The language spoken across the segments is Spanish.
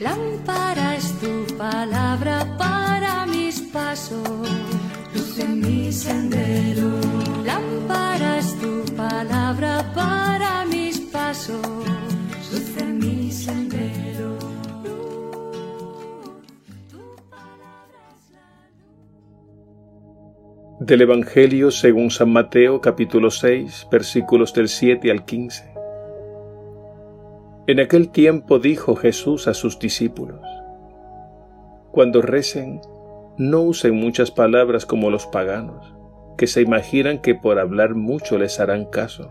Lámpara es tu palabra para mis pasos, luz en mi sendero. Lámpara es tu palabra para mis pasos, luz en mi sendero. Del Evangelio según San Mateo capítulo 6 versículos del 7 al 15. En aquel tiempo dijo Jesús a sus discípulos, Cuando recen, no usen muchas palabras como los paganos, que se imaginan que por hablar mucho les harán caso.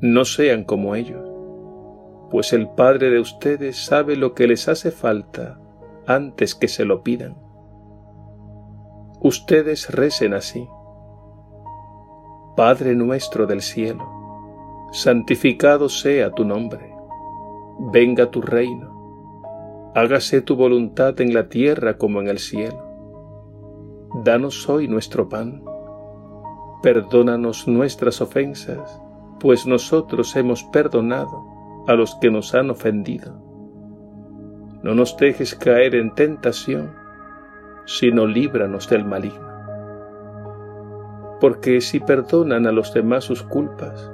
No sean como ellos, pues el Padre de ustedes sabe lo que les hace falta antes que se lo pidan. Ustedes recen así. Padre nuestro del cielo, santificado sea tu nombre venga tu reino, hágase tu voluntad en la tierra como en el cielo. Danos hoy nuestro pan, perdónanos nuestras ofensas, pues nosotros hemos perdonado a los que nos han ofendido. No nos dejes caer en tentación, sino líbranos del maligno. Porque si perdonan a los demás sus culpas,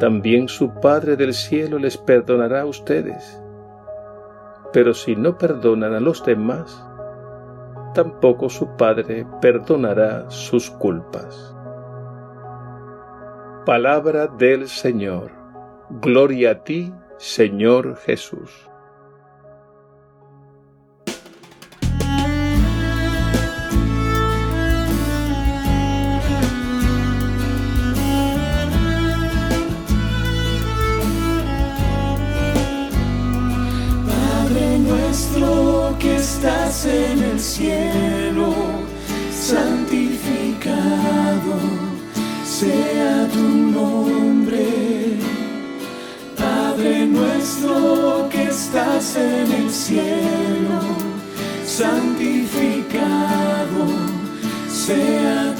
también su Padre del cielo les perdonará a ustedes. Pero si no perdonan a los demás, tampoco su Padre perdonará sus culpas. Palabra del Señor. Gloria a ti, Señor Jesús. En el cielo, santificado sea tu nombre. Padre nuestro que estás en el cielo, santificado sea tu nombre.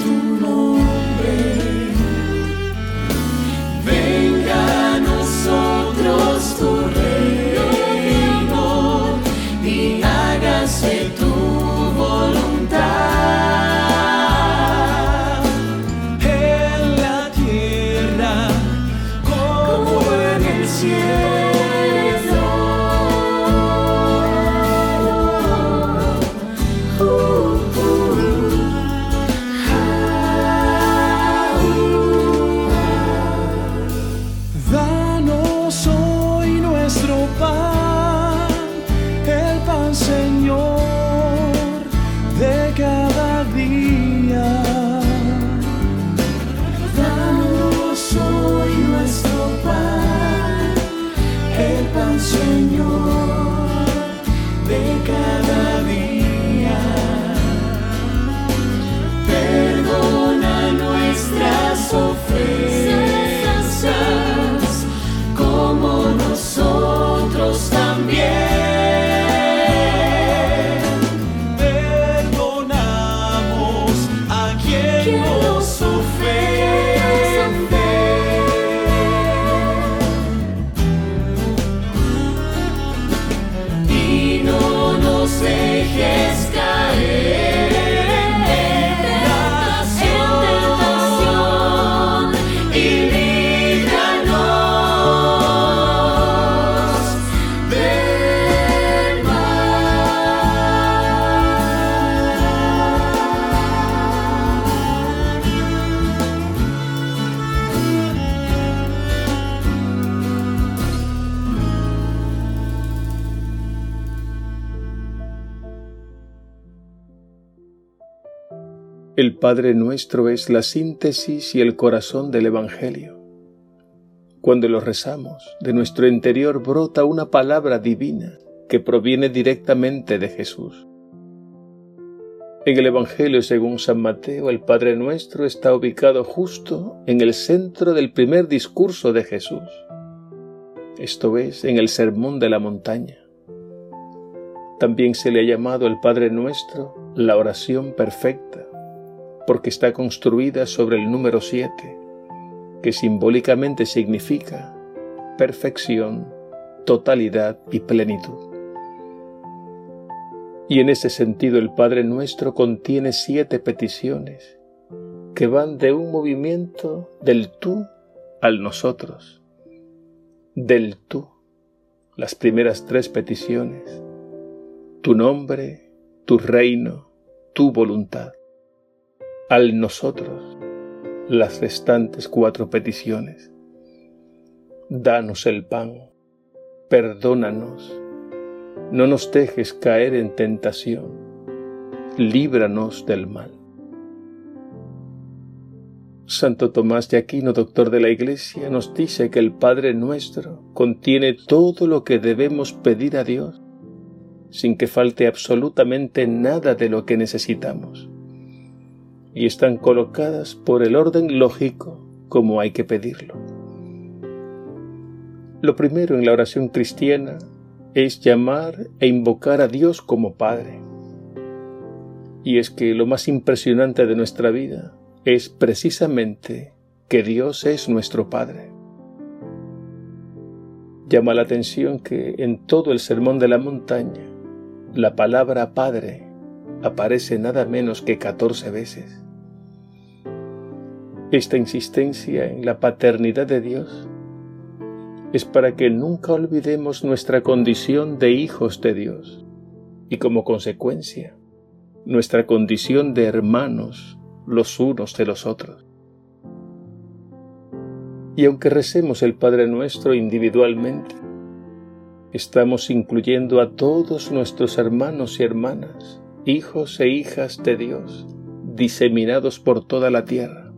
Christ. El Padre nuestro es la síntesis y el corazón del Evangelio. Cuando lo rezamos, de nuestro interior brota una palabra divina que proviene directamente de Jesús. En el Evangelio según San Mateo, el Padre nuestro está ubicado justo en el centro del primer discurso de Jesús. Esto es, en el Sermón de la Montaña. También se le ha llamado el Padre nuestro la oración perfecta porque está construida sobre el número 7, que simbólicamente significa perfección, totalidad y plenitud. Y en ese sentido el Padre Nuestro contiene siete peticiones que van de un movimiento del tú al nosotros, del tú, las primeras tres peticiones, tu nombre, tu reino, tu voluntad, al nosotros, las restantes cuatro peticiones. Danos el pan, perdónanos, no nos dejes caer en tentación, líbranos del mal. Santo Tomás de Aquino, doctor de la Iglesia, nos dice que el Padre nuestro contiene todo lo que debemos pedir a Dios, sin que falte absolutamente nada de lo que necesitamos, y están colocadas por el orden lógico como hay que pedirlo. Lo primero en la oración cristiana es llamar e invocar a Dios como Padre. Y es que lo más impresionante de nuestra vida es precisamente que Dios es nuestro Padre. Llama la atención que en todo el Sermón de la Montaña la palabra Padre aparece nada menos que 14 veces. Esta insistencia en la paternidad de Dios es para que nunca olvidemos nuestra condición de hijos de Dios y como consecuencia nuestra condición de hermanos los unos de los otros. Y aunque recemos el Padre nuestro individualmente, estamos incluyendo a todos nuestros hermanos y hermanas, hijos e hijas de Dios, diseminados por toda la tierra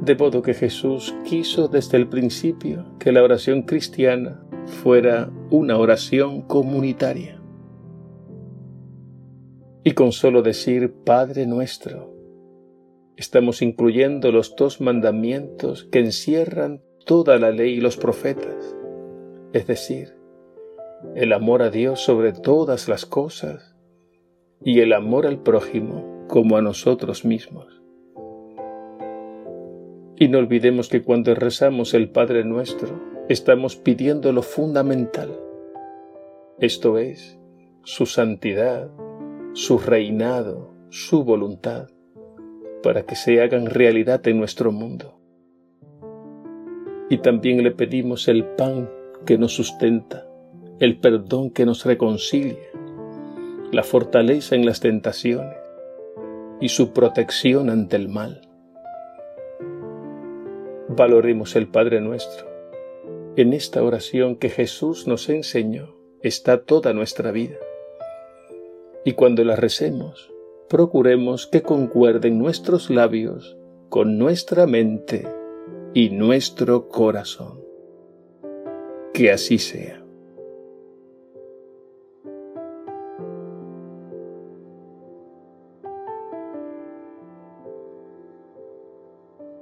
de modo que Jesús quiso desde el principio que la oración cristiana fuera una oración comunitaria. Y con solo decir Padre nuestro, estamos incluyendo los dos mandamientos que encierran toda la ley y los profetas, es decir, el amor a Dios sobre todas las cosas y el amor al prójimo como a nosotros mismos. Y no olvidemos que cuando rezamos el Padre nuestro, estamos pidiendo lo fundamental, esto es, su santidad, su reinado, su voluntad, para que se hagan realidad en nuestro mundo. Y también le pedimos el pan que nos sustenta, el perdón que nos reconcilia, la fortaleza en las tentaciones y su protección ante el mal valoremos el Padre nuestro. En esta oración que Jesús nos enseñó está toda nuestra vida. Y cuando la recemos, procuremos que concuerden nuestros labios con nuestra mente y nuestro corazón. Que así sea.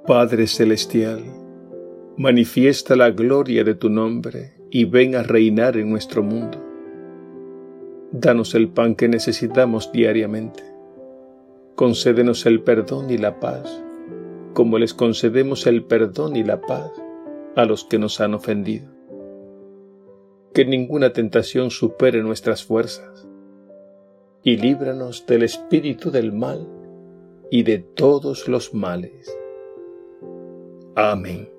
Padre Celestial, manifiesta la gloria de tu nombre y ven a reinar en nuestro mundo. Danos el pan que necesitamos diariamente. Concédenos el perdón y la paz, como les concedemos el perdón y la paz a los que nos han ofendido. Que ninguna tentación supere nuestras fuerzas, y líbranos del espíritu del mal y de todos los males Amém.